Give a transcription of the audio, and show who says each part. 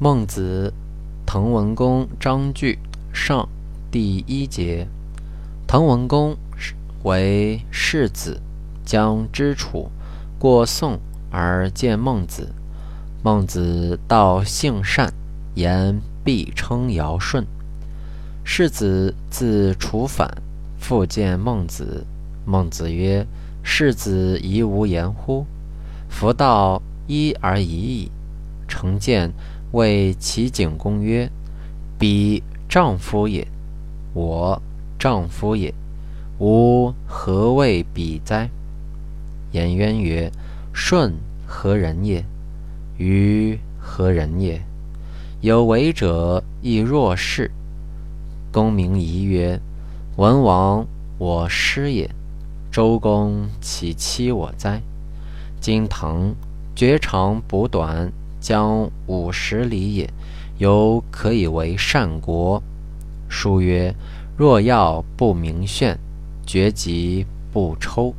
Speaker 1: 孟子，滕文公章句上第一节。滕文公为世子，将之楚，过宋而见孟子。孟子道性善，言必称尧舜。世子自楚返，复见孟子。孟子曰：“世子宜无言乎？夫道一而已矣。”成见。谓齐景公曰：“彼丈夫也，我丈夫也，吾何谓彼哉？”颜渊曰：“舜何人也？予何人也？有为者亦若是。”公明仪曰：“文王我师也，周公岂欺我哉？今唐绝长补短。”将五十里也，犹可以为善国。书曰：“若要不明炫，绝疾不抽。”